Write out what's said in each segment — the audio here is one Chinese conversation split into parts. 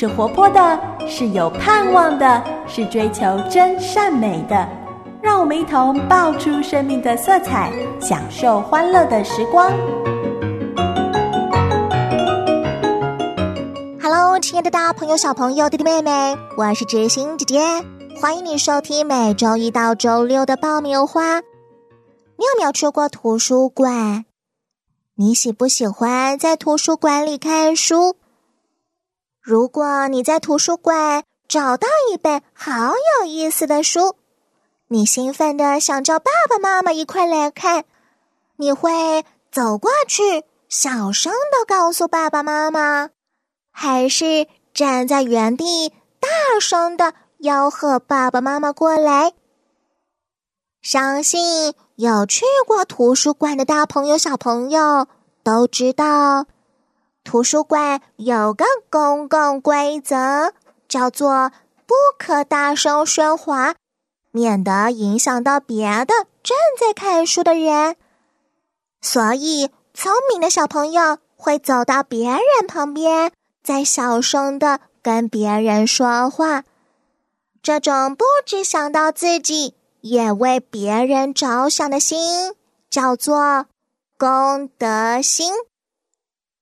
是活泼的，是有盼望的，是追求真善美的。让我们一同爆出生命的色彩，享受欢乐的时光。Hello，亲爱的大朋友、小朋友、弟弟妹妹，我是知心姐姐，欢迎你收听每周一到周六的爆米花。你有没有去过图书馆？你喜不喜欢在图书馆里看书？如果你在图书馆找到一本好有意思的书，你兴奋的想叫爸爸妈妈一块来看，你会走过去小声的告诉爸爸妈妈，还是站在原地大声的吆喝爸爸妈妈过来？相信。有去过图书馆的大朋友、小朋友都知道，图书馆有个公共规则，叫做不可大声喧哗，免得影响到别的正在看书的人。所以，聪明的小朋友会走到别人旁边，再小声的跟别人说话。这种不只想到自己。也为别人着想的心，叫做公德心。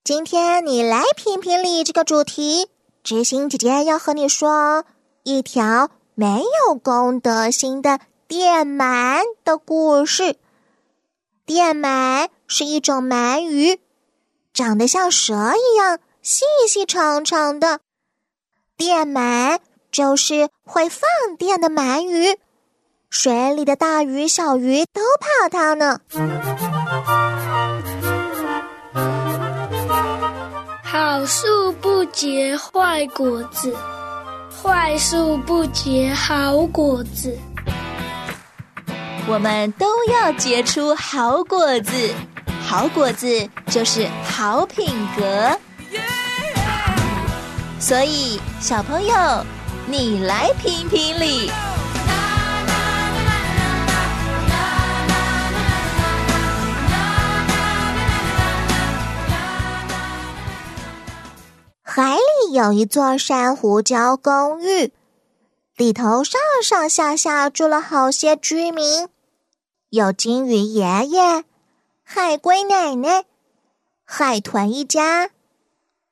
今天你来评评理这个主题，知心姐姐要和你说一条没有公德心的电鳗的故事。电鳗是一种鳗鱼，长得像蛇一样细细长长的。电鳗就是会放电的鳗鱼。水里的大鱼小鱼都怕它呢。好树不结坏果子，坏树不结好果子。我们都要结出好果子，好果子就是好品格。所以，小朋友，你来评评理。海里有一座珊瑚礁公寓，里头上上下下住了好些居民，有金鱼爷爷、海龟奶奶、海豚一家、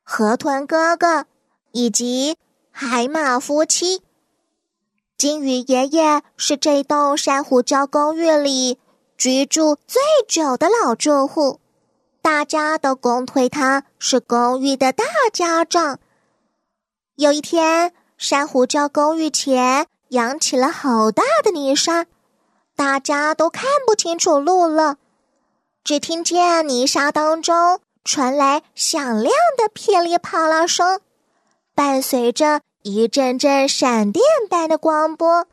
河豚哥哥以及海马夫妻。金鱼爷爷是这栋珊瑚礁公寓里居住最久的老住户。大家都公推他是公寓的大家长。有一天，珊瑚礁公寓前扬起了好大的泥沙，大家都看不清楚路了。只听见泥沙当中传来响亮的噼里啪啦声，伴随着一阵阵闪电般的光波。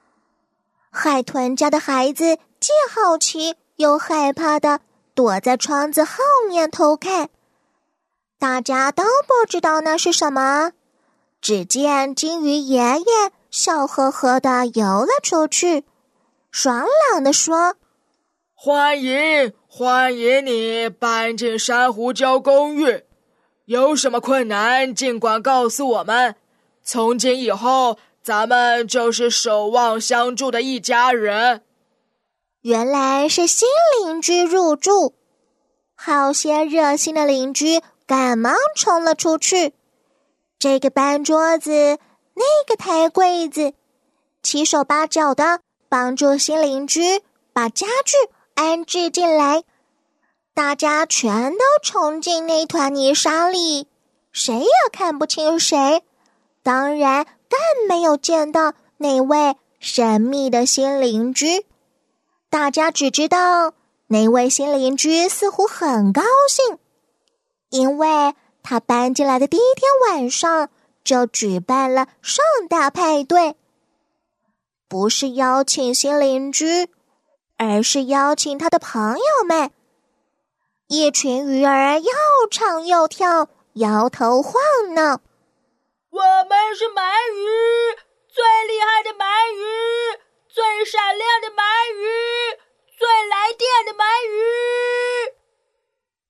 海豚家的孩子既好奇又害怕的。躲在窗子后面偷看，大家都不知道那是什么。只见金鱼爷爷笑呵呵的游了出去，爽朗的说：“欢迎，欢迎你搬进珊瑚礁公寓。有什么困难，尽管告诉我们。从今以后，咱们就是守望相助的一家人。”原来是新邻居入住，好些热心的邻居赶忙冲了出去。这个搬桌子，那个抬柜子，七手八脚的帮助新邻居把家具安置进来。大家全都冲进那团泥沙里，谁也看不清谁，当然更没有见到那位神秘的新邻居。大家只知道那位新邻居似乎很高兴，因为他搬进来的第一天晚上就举办了盛大派对。不是邀请新邻居，而是邀请他的朋友们。一群鱼儿又唱又跳，摇头晃脑。我们是鳗鱼，最厉害的鳗鱼。最闪亮的鳗鱼，最来电的鳗鱼！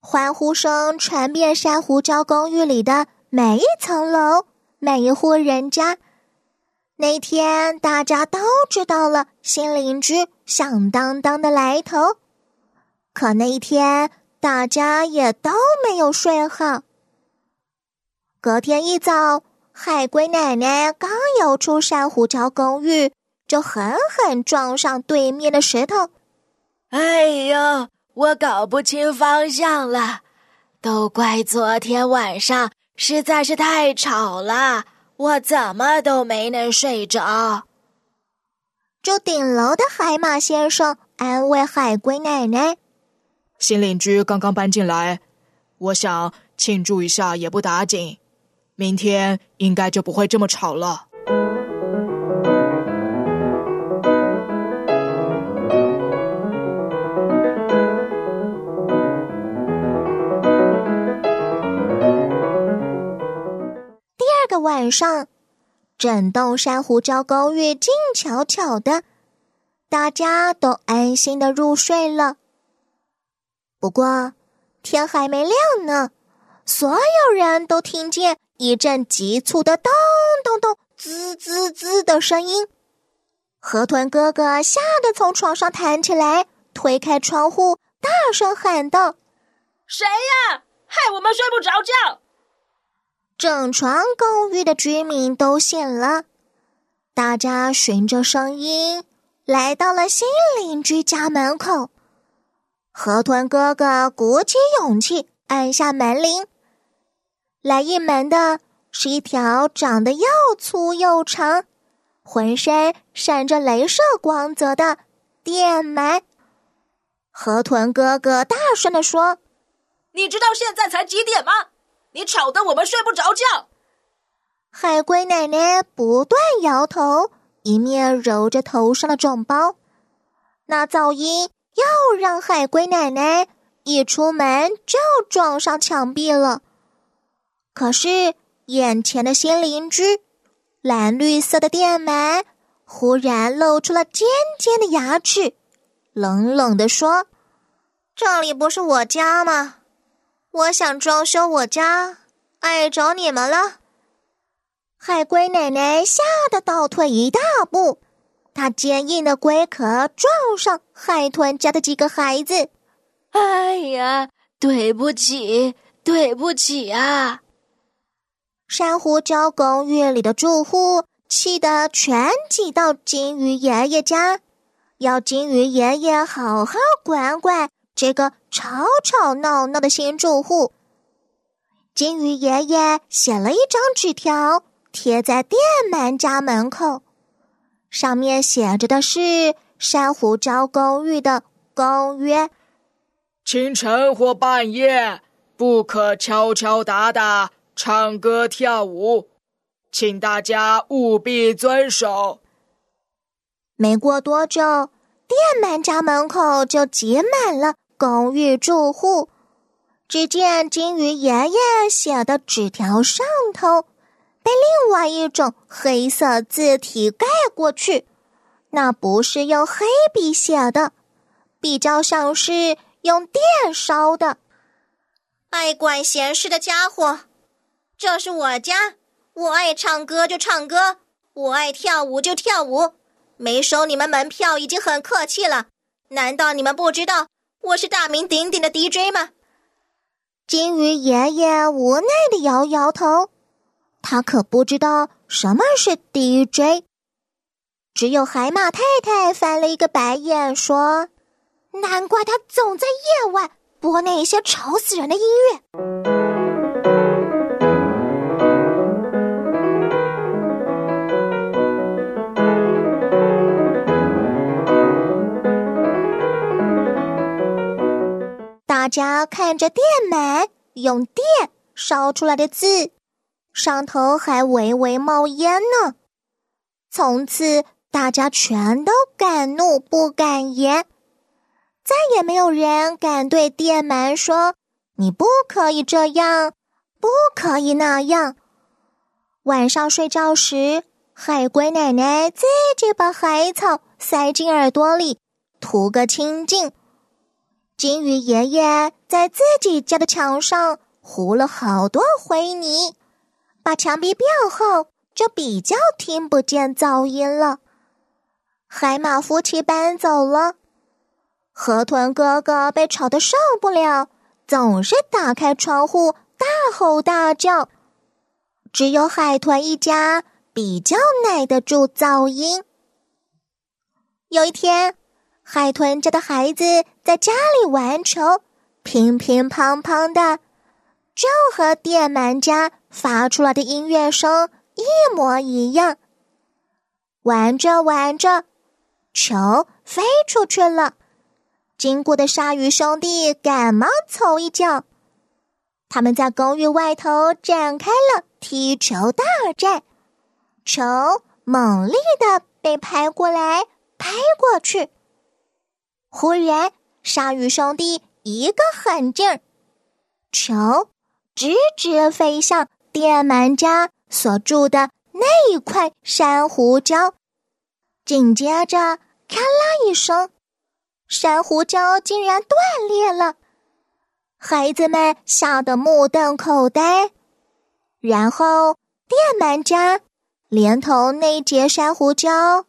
欢呼声传遍珊瑚礁公寓里的每一层楼、每一户人家。那天大家都知道了新邻居响当当的来头，可那一天大家也都没有睡好。隔天一早，海龟奶奶刚游出珊瑚礁公寓，就狠狠撞上对面的石头。哎呦，我搞不清方向了，都怪昨天晚上实在是太吵了。我怎么都没能睡着。住顶楼的海马先生安慰海龟奶奶：“新邻居刚刚搬进来，我想庆祝一下也不打紧。明天应该就不会这么吵了。”晚上，整栋珊瑚礁公寓静悄悄的，大家都安心的入睡了。不过，天还没亮呢，所有人都听见一阵急促的咚咚咚、滋滋滋的声音。河豚哥哥吓得从床上弹起来，推开窗户，大声喊道：“谁呀？害我们睡不着觉！”整床公寓的居民都醒了，大家循着声音来到了新邻居家门口。河豚哥哥鼓起勇气按下门铃，来应门的是一条长得又粗又长、浑身闪着镭射光泽的电鳗。河豚哥哥大声地说：“你知道现在才几点吗？”你吵得我们睡不着觉。海龟奶奶不断摇头，一面揉着头上的肿包。那噪音又让海龟奶奶一出门就撞上墙壁了。可是眼前的新邻居，蓝绿色的电鳗，忽然露出了尖尖的牙齿，冷冷地说：“这里不是我家吗？”我想装修我家，碍着你们了。海龟奶奶吓得倒退一大步，她坚硬的龟壳撞上海豚家的几个孩子。哎呀，对不起，对不起啊！珊瑚礁公寓里的住户气得全挤到金鱼爷爷家，要金鱼爷爷好好管管。这个吵吵闹闹的新住户，金鱼爷爷写了一张纸条，贴在店门家门口，上面写着的是珊瑚礁公寓的公约：清晨或半夜不可敲敲打打、唱歌跳舞，请大家务必遵守。没过多久，电鳗家门口就挤满了。公寓住户，只见金鱼爷爷写的纸条上头被另外一种黑色字体盖过去，那不是用黑笔写的，比较像是用电烧的。爱管闲事的家伙，这是我家，我爱唱歌就唱歌，我爱跳舞就跳舞，没收你们门票已经很客气了，难道你们不知道？我是大名鼎鼎的 DJ 吗？金鱼爷爷无奈的摇摇头，他可不知道什么是 DJ。只有海马太太翻了一个白眼，说：“难怪他总在夜晚播那些吵死人的音乐。”家看着电鳗用电烧出来的字，上头还微微冒烟呢。从此，大家全都敢怒不敢言，再也没有人敢对电鳗说：“你不可以这样，不可以那样。”晚上睡觉时，海龟奶奶自己把海草塞进耳朵里，图个清静。金鱼爷爷在自己家的墙上糊了好多灰泥，把墙壁变厚，就比较听不见噪音了。海马夫妻搬走了，河豚哥哥被吵得受不了，总是打开窗户大吼大叫。只有海豚一家比较耐得住噪音。有一天，海豚家的孩子在家里玩球，乒乒乓乓的，就和电鳗家发出来的音乐声一模一样。玩着玩着，球飞出去了，经过的鲨鱼兄弟赶忙凑一脚。他们在公寓外头展开了踢球大战，球猛烈的被拍过来，拍过去。忽然，鲨鱼兄弟一个狠劲儿，球直直飞向电鳗家所住的那一块珊瑚礁。紧接着，咔啦一声，珊瑚礁竟然断裂了。孩子们吓得目瞪口呆，然后电鳗家连同那节珊瑚礁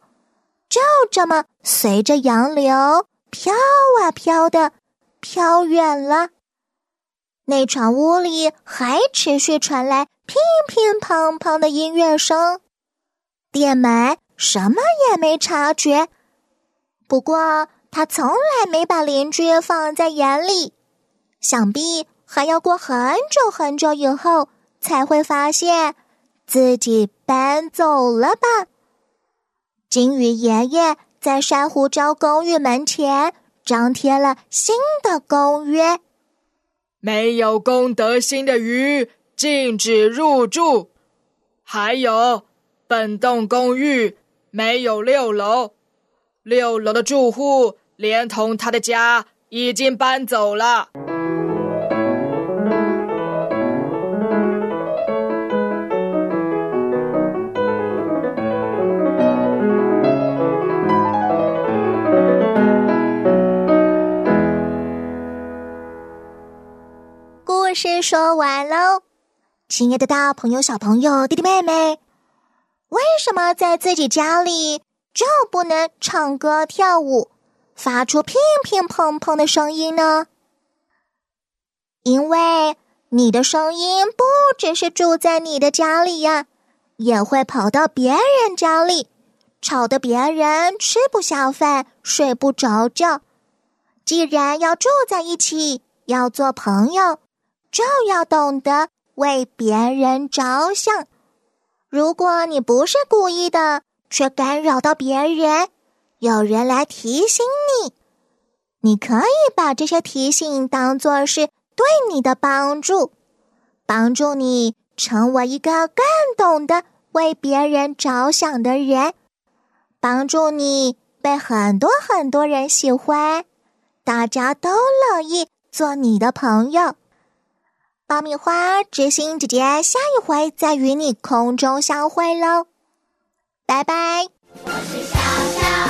就这么随着洋流飘啊飘的飘远了。那场屋里还持续传来乒乒乓乓的音乐声，电门什么也没察觉。不过他从来没把邻居放在眼里。想必还要过很久很久以后才会发现自己搬走了吧？金鱼爷爷在珊瑚礁公寓门前张贴了新的公约：没有公德心的鱼禁止入住。还有，本栋公寓没有六楼，六楼的住户连同他的家已经搬走了。说完喽，亲爱的大朋友、小朋友、弟弟妹妹，为什么在自己家里就不能唱歌跳舞，发出乒乒乓乓的声音呢？因为你的声音不只是住在你的家里呀，也会跑到别人家里，吵得别人吃不下饭、睡不着觉。既然要住在一起，要做朋友。就要懂得为别人着想。如果你不是故意的，却干扰到别人，有人来提醒你，你可以把这些提醒当做是对你的帮助，帮助你成为一个更懂得为别人着想的人，帮助你被很多很多人喜欢，大家都乐意做你的朋友。爆米花知心姐姐，下一回再与你空中相会喽，拜拜。我是小小